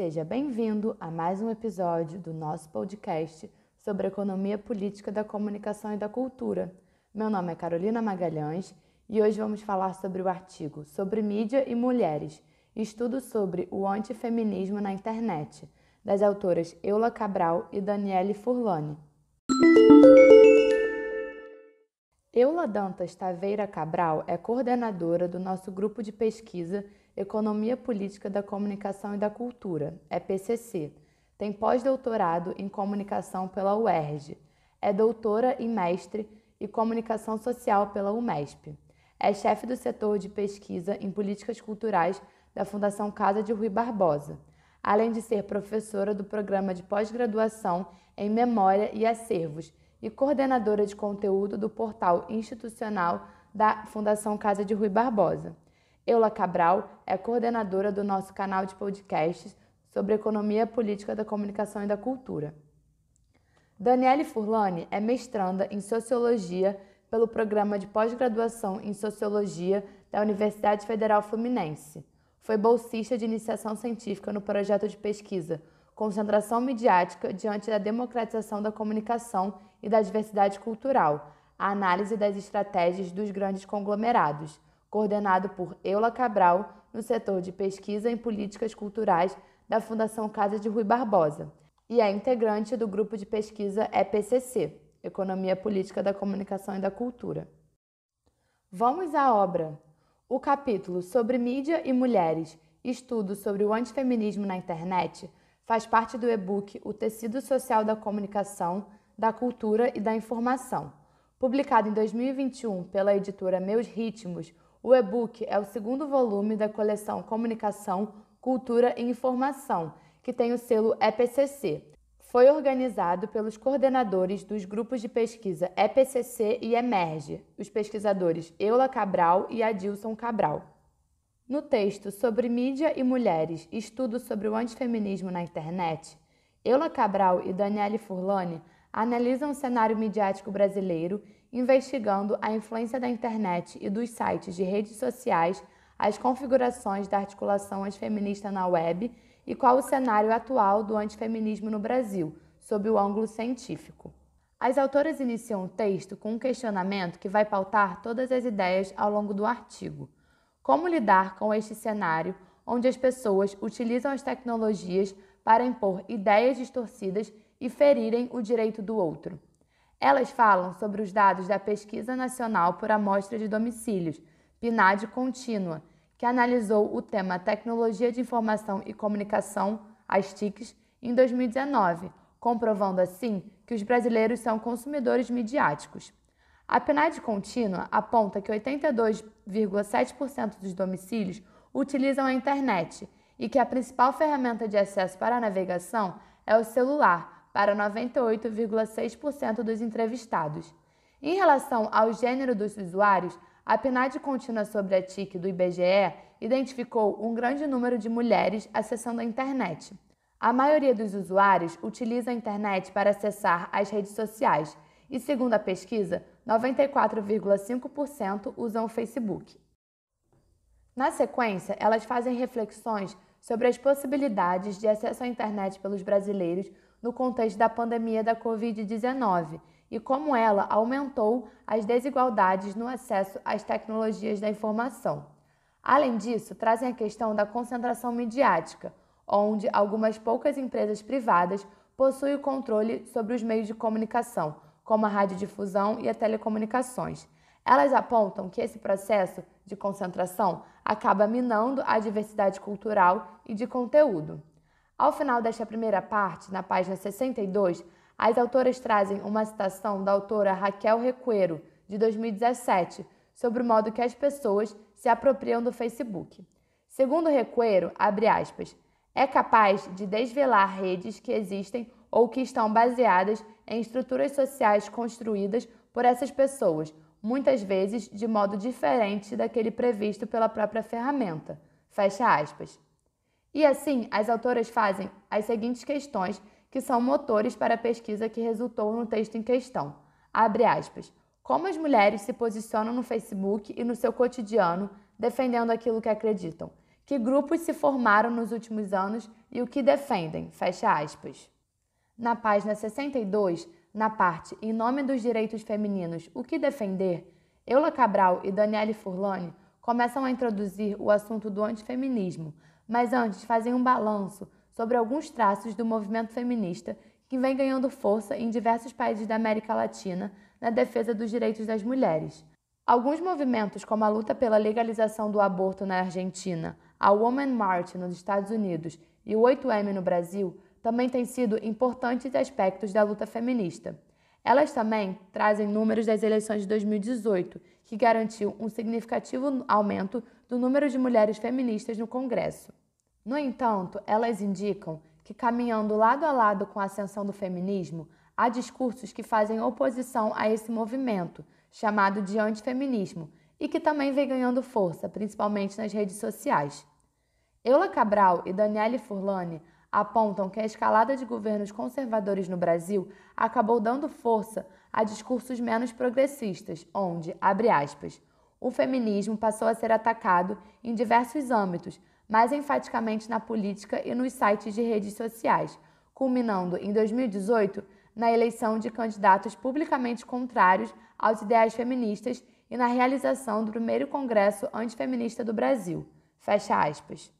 Seja bem-vindo a mais um episódio do nosso podcast sobre economia política da comunicação e da cultura. Meu nome é Carolina Magalhães e hoje vamos falar sobre o artigo Sobre Mídia e Mulheres, estudo sobre o antifeminismo na internet, das autoras Eula Cabral e Daniele Furlani. Eula Dantas Taveira Cabral é coordenadora do nosso grupo de pesquisa Economia Política da Comunicação e da Cultura, EPCC. Tem pós-doutorado em comunicação pela UERJ. É doutora e mestre em comunicação social pela UMESP. É chefe do setor de pesquisa em políticas culturais da Fundação Casa de Rui Barbosa, além de ser professora do programa de pós-graduação em Memória e Acervos e coordenadora de conteúdo do portal institucional da Fundação Casa de Rui Barbosa. Eula Cabral é coordenadora do nosso canal de podcasts sobre economia política da comunicação e da cultura. Daniele Furlani é mestranda em Sociologia pelo Programa de Pós-Graduação em Sociologia da Universidade Federal Fluminense. Foi bolsista de iniciação científica no projeto de pesquisa Concentração Midiática diante da Democratização da Comunicação e da Diversidade Cultural, a análise das estratégias dos grandes conglomerados, coordenado por Eula Cabral, no setor de pesquisa em políticas culturais da Fundação Casa de Rui Barbosa, e é integrante do grupo de pesquisa EPCC, Economia Política da Comunicação e da Cultura. Vamos à obra. O capítulo sobre mídia e mulheres, estudo sobre o antifeminismo na internet, faz parte do e-book O Tecido Social da Comunicação, da Cultura e da Informação. Publicado em 2021 pela editora Meus Ritmos, o e-book é o segundo volume da coleção Comunicação, Cultura e Informação, que tem o selo EPCC. Foi organizado pelos coordenadores dos grupos de pesquisa EPCC e Emerge, os pesquisadores Eula Cabral e Adilson Cabral. No texto sobre mídia e mulheres, estudo sobre o antifeminismo na internet, Eula Cabral e Daniele Furlani analisam o cenário midiático brasileiro investigando a influência da internet e dos sites de redes sociais, as configurações da articulação antifeminista na web e qual o cenário atual do antifeminismo no Brasil, sob o ângulo científico. As autoras iniciam o texto com um questionamento que vai pautar todas as ideias ao longo do artigo. Como lidar com este cenário onde as pessoas utilizam as tecnologias para impor ideias distorcidas e ferirem o direito do outro? Elas falam sobre os dados da Pesquisa Nacional por Amostra de Domicílios, PNAD Contínua, que analisou o tema Tecnologia de Informação e Comunicação, as TICs, em 2019, comprovando assim que os brasileiros são consumidores midiáticos. A PNAD contínua aponta que 82,7% dos domicílios utilizam a internet e que a principal ferramenta de acesso para a navegação é o celular, para 98,6% dos entrevistados. Em relação ao gênero dos usuários, a PNAD contínua sobre a TIC do IBGE identificou um grande número de mulheres acessando a internet. A maioria dos usuários utiliza a internet para acessar as redes sociais e, segundo a pesquisa, 94,5% usam o Facebook. Na sequência, elas fazem reflexões sobre as possibilidades de acesso à internet pelos brasileiros no contexto da pandemia da Covid-19 e como ela aumentou as desigualdades no acesso às tecnologias da informação. Além disso, trazem a questão da concentração midiática, onde algumas poucas empresas privadas possuem o controle sobre os meios de comunicação, como a radiodifusão e a telecomunicações. Elas apontam que esse processo de concentração acaba minando a diversidade cultural e de conteúdo. Ao final desta primeira parte, na página 62, as autoras trazem uma citação da autora Raquel Recuero, de 2017, sobre o modo que as pessoas se apropriam do Facebook. Segundo Recuero, abre aspas, é capaz de desvelar redes que existem ou que estão baseadas em estruturas sociais construídas por essas pessoas, muitas vezes de modo diferente daquele previsto pela própria ferramenta. Fecha aspas. E assim, as autoras fazem as seguintes questões que são motores para a pesquisa que resultou no texto em questão. Abre aspas. Como as mulheres se posicionam no Facebook e no seu cotidiano defendendo aquilo que acreditam? que grupos se formaram nos últimos anos e o que defendem, fecha aspas. Na página 62, na parte Em nome dos direitos femininos, o que defender, Eula Cabral e Daniele Furlani começam a introduzir o assunto do antifeminismo, mas antes fazem um balanço sobre alguns traços do movimento feminista que vem ganhando força em diversos países da América Latina na defesa dos direitos das mulheres. Alguns movimentos, como a luta pela legalização do aborto na Argentina, a Woman March nos Estados Unidos e o 8M no Brasil, também têm sido importantes aspectos da luta feminista. Elas também trazem números das eleições de 2018, que garantiu um significativo aumento do número de mulheres feministas no Congresso. No entanto, elas indicam que, caminhando lado a lado com a ascensão do feminismo, há discursos que fazem oposição a esse movimento, chamado de antifeminismo, e que também vem ganhando força, principalmente nas redes sociais. Eula Cabral e Daniele Furlani apontam que a escalada de governos conservadores no Brasil acabou dando força a discursos menos progressistas, onde, abre aspas, o feminismo passou a ser atacado em diversos âmbitos, mais enfaticamente na política e nos sites de redes sociais, culminando em 2018 na eleição de candidatos publicamente contrários aos ideais feministas e na realização do primeiro Congresso Antifeminista do Brasil. Fecha aspas.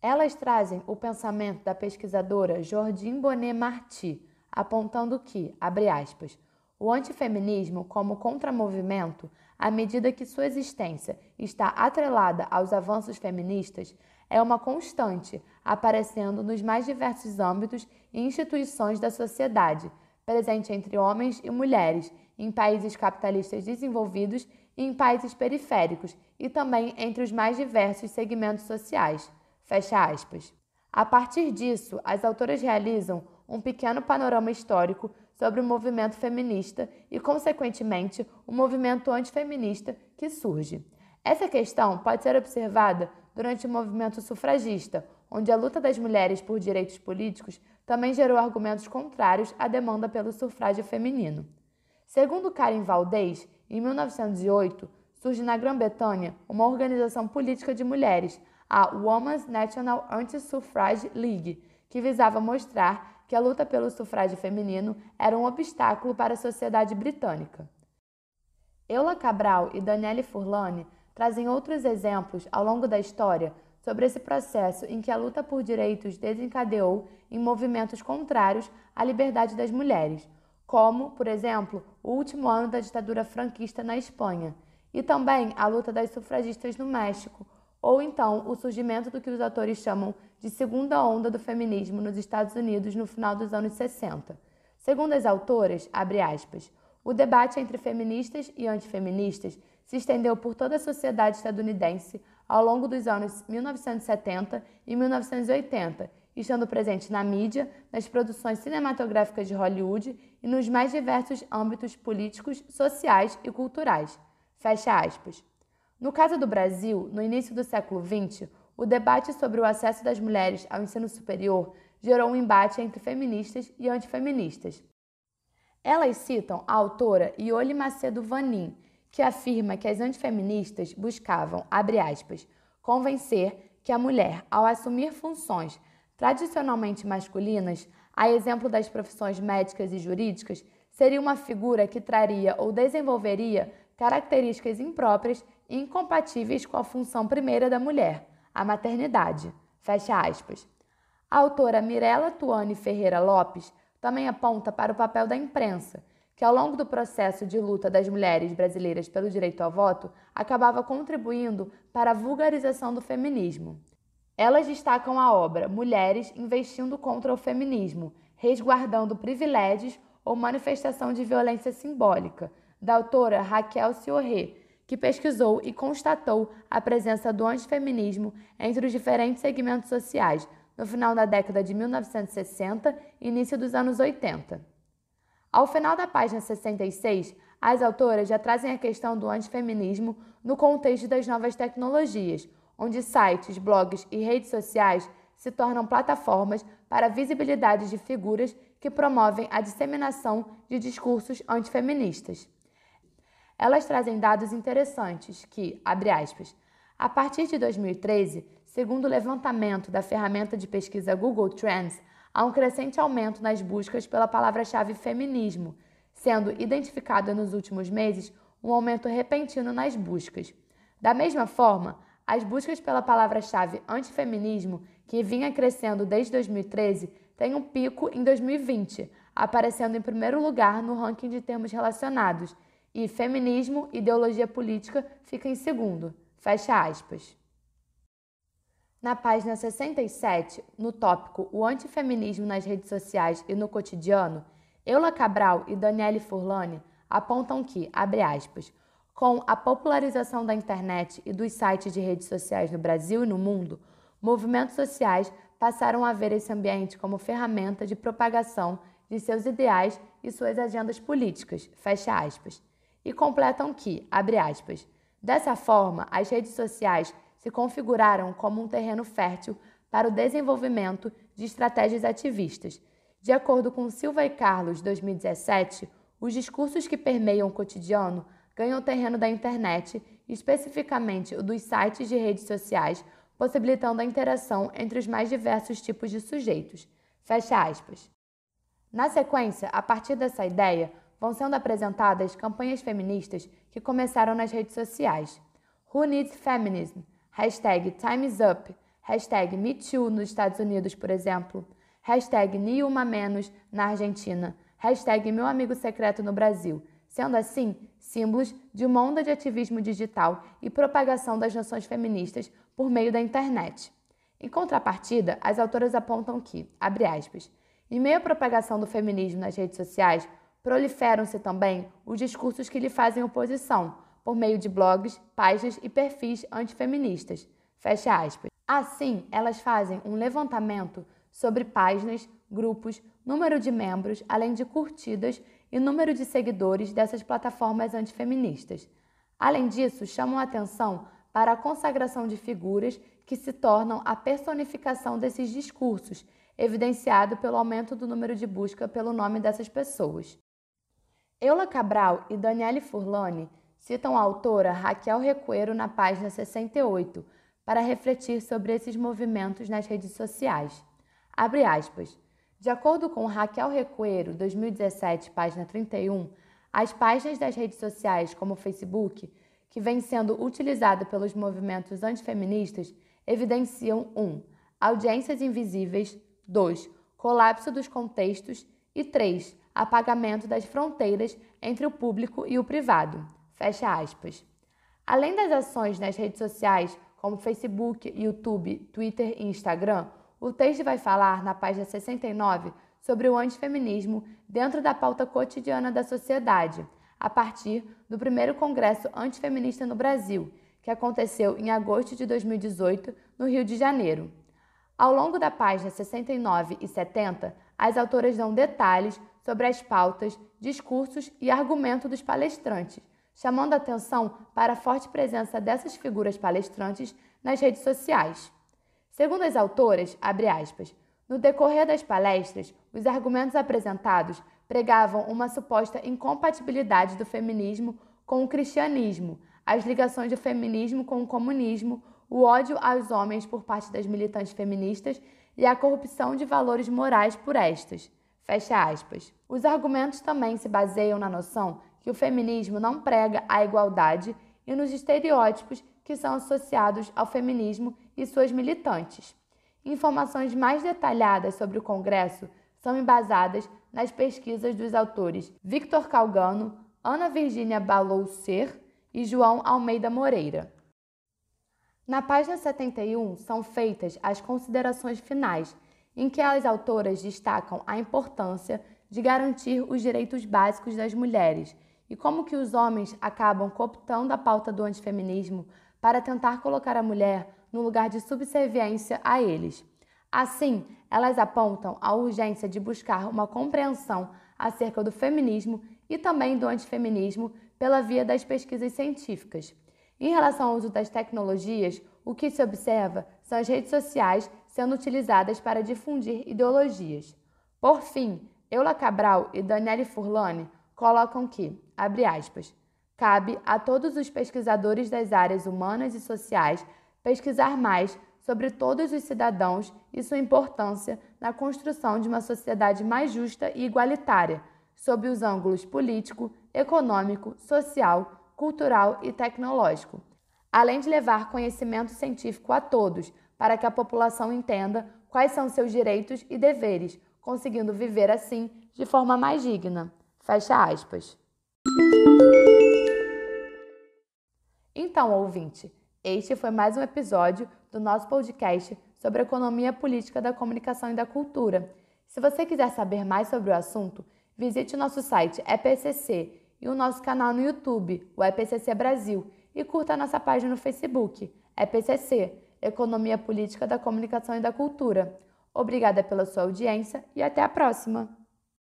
Elas trazem o pensamento da pesquisadora Jordine Bonet Marty, apontando que, abre aspas, o antifeminismo como contramovimento, à medida que sua existência está atrelada aos avanços feministas, é uma constante, aparecendo nos mais diversos âmbitos e instituições da sociedade, presente entre homens e mulheres, em países capitalistas desenvolvidos e em países periféricos, e também entre os mais diversos segmentos sociais. Fecha aspas. A partir disso, as autoras realizam um pequeno panorama histórico sobre o movimento feminista e, consequentemente, o movimento antifeminista que surge. Essa questão pode ser observada durante o movimento sufragista, onde a luta das mulheres por direitos políticos também gerou argumentos contrários à demanda pelo sufrágio feminino. Segundo Karen Valdez, em 1908, surge na Grã-Bretanha uma organização política de mulheres, a Women's National Anti-Suffrage League, que visava mostrar que a luta pelo sufrágio feminino era um obstáculo para a sociedade britânica. Eula Cabral e Daniele Furlani trazem outros exemplos ao longo da história sobre esse processo em que a luta por direitos desencadeou em movimentos contrários à liberdade das mulheres, como, por exemplo, o último ano da ditadura franquista na Espanha, e também a luta das sufragistas no México, ou então o surgimento do que os autores chamam de segunda onda do feminismo nos Estados Unidos no final dos anos 60. Segundo as autoras, aspas, o debate entre feministas e antifeministas se estendeu por toda a sociedade estadunidense ao longo dos anos 1970 e 1980, estando presente na mídia, nas produções cinematográficas de Hollywood e nos mais diversos âmbitos políticos, sociais e culturais. Fecha aspas. No caso do Brasil, no início do século XX, o debate sobre o acesso das mulheres ao ensino superior gerou um embate entre feministas e antifeministas. Elas citam a autora Iole Macedo Vanin, que afirma que as antifeministas buscavam, abre aspas, convencer que a mulher, ao assumir funções tradicionalmente masculinas, a exemplo das profissões médicas e jurídicas, seria uma figura que traria ou desenvolveria características impróprias e incompatíveis com a função primeira da mulher, a maternidade. Fecha aspas. A autora Mirella Tuane Ferreira Lopes também aponta para o papel da imprensa, que ao longo do processo de luta das mulheres brasileiras pelo direito ao voto acabava contribuindo para a vulgarização do feminismo. Elas destacam a obra Mulheres investindo contra o feminismo, resguardando privilégios ou manifestação de violência simbólica, da autora Raquel Ciorré, que pesquisou e constatou a presença do antifeminismo entre os diferentes segmentos sociais no final da década de 1960 e início dos anos 80. Ao final da página 66, as autoras já trazem a questão do antifeminismo no contexto das novas tecnologias, onde sites, blogs e redes sociais se tornam plataformas para a visibilidade de figuras que promovem a disseminação de discursos antifeministas. Elas trazem dados interessantes que, abre aspas, a partir de 2013, segundo o levantamento da ferramenta de pesquisa Google Trends, há um crescente aumento nas buscas pela palavra-chave feminismo, sendo identificado nos últimos meses um aumento repentino nas buscas. Da mesma forma, as buscas pela palavra-chave antifeminismo, que vinha crescendo desde 2013, têm um pico em 2020, aparecendo em primeiro lugar no ranking de termos relacionados, e feminismo, ideologia política fica em segundo. Fecha aspas. Na página 67, no tópico O antifeminismo nas redes sociais e no cotidiano, Eula Cabral e Daniele Furlani apontam que, abre aspas, com a popularização da internet e dos sites de redes sociais no Brasil e no mundo, movimentos sociais passaram a ver esse ambiente como ferramenta de propagação de seus ideais e suas agendas políticas, fecha aspas. E completam que, abre aspas, dessa forma, as redes sociais se configuraram como um terreno fértil para o desenvolvimento de estratégias ativistas. De acordo com Silva e Carlos, 2017, os discursos que permeiam o cotidiano ganham o terreno da internet, especificamente o dos sites de redes sociais, possibilitando a interação entre os mais diversos tipos de sujeitos. Fecha aspas. Na sequência, a partir dessa ideia, vão sendo apresentadas campanhas feministas que começaram nas redes sociais. Who Needs Feminism? hashtag Time's Up, hashtag MeToo nos Estados Unidos, por exemplo, hashtag Niuma Menos na Argentina, hashtag Meu Amigo Secreto no Brasil, sendo assim símbolos de uma onda de ativismo digital e propagação das noções feministas por meio da internet. Em contrapartida, as autoras apontam que, abre aspas, em meio à propagação do feminismo nas redes sociais, proliferam-se também os discursos que lhe fazem oposição, por meio de blogs, páginas e perfis antifeministas. Fecha aspas. Assim, elas fazem um levantamento sobre páginas, grupos, número de membros, além de curtidas e número de seguidores dessas plataformas antifeministas. Além disso, chamam a atenção para a consagração de figuras que se tornam a personificação desses discursos, evidenciado pelo aumento do número de busca pelo nome dessas pessoas. Eula Cabral e Daniele Furlani citam a autora Raquel Recuero na página 68 para refletir sobre esses movimentos nas redes sociais. Abre aspas. De acordo com Raquel Recuero, 2017, página 31, as páginas das redes sociais, como o Facebook, que vem sendo utilizada pelos movimentos antifeministas, evidenciam 1. Um, audiências invisíveis, 2. Colapso dos contextos e 3. Apagamento das fronteiras entre o público e o privado. Fecha aspas. Além das ações nas redes sociais, como Facebook, YouTube, Twitter e Instagram, o texto vai falar na página 69 sobre o antifeminismo dentro da pauta cotidiana da sociedade, a partir do primeiro Congresso Antifeminista no Brasil, que aconteceu em agosto de 2018 no Rio de Janeiro. Ao longo da página 69 e 70, as autoras dão detalhes sobre as pautas, discursos e argumentos dos palestrantes, chamando atenção para a forte presença dessas figuras palestrantes nas redes sociais. Segundo as autoras, aspas, no decorrer das palestras, os argumentos apresentados pregavam uma suposta incompatibilidade do feminismo com o cristianismo, as ligações do feminismo com o comunismo, o ódio aos homens por parte das militantes feministas e a corrupção de valores morais por estas. Fecha aspas. Os argumentos também se baseiam na noção que o feminismo não prega a igualdade e nos estereótipos que são associados ao feminismo e suas militantes. Informações mais detalhadas sobre o Congresso são embasadas nas pesquisas dos autores Victor Calgano, Ana Virginia Baloucer e João Almeida Moreira. Na página 71 são feitas as considerações finais, em que as autoras destacam a importância de garantir os direitos básicos das mulheres e como que os homens acabam cooptando a pauta do antifeminismo para tentar colocar a mulher no lugar de subserviência a eles. Assim, elas apontam a urgência de buscar uma compreensão acerca do feminismo e também do antifeminismo pela via das pesquisas científicas. Em relação ao uso das tecnologias, o que se observa são as redes sociais sendo utilizadas para difundir ideologias. Por fim, Eula Cabral e Daniele Furlani colocam que, abre aspas, cabe a todos os pesquisadores das áreas humanas e sociais pesquisar mais sobre todos os cidadãos e sua importância na construção de uma sociedade mais justa e igualitária, sob os ângulos político, econômico, social, cultural e tecnológico, além de levar conhecimento científico a todos, para que a população entenda quais são seus direitos e deveres, conseguindo viver assim de forma mais digna. Fecha aspas. Então, ouvinte, este foi mais um episódio do nosso podcast sobre economia política da comunicação e da cultura. Se você quiser saber mais sobre o assunto, visite o nosso site EPCC e o nosso canal no YouTube, o EPCC Brasil, e curta a nossa página no Facebook, EPCC, Economia Política da Comunicação e da Cultura. Obrigada pela sua audiência e até a próxima!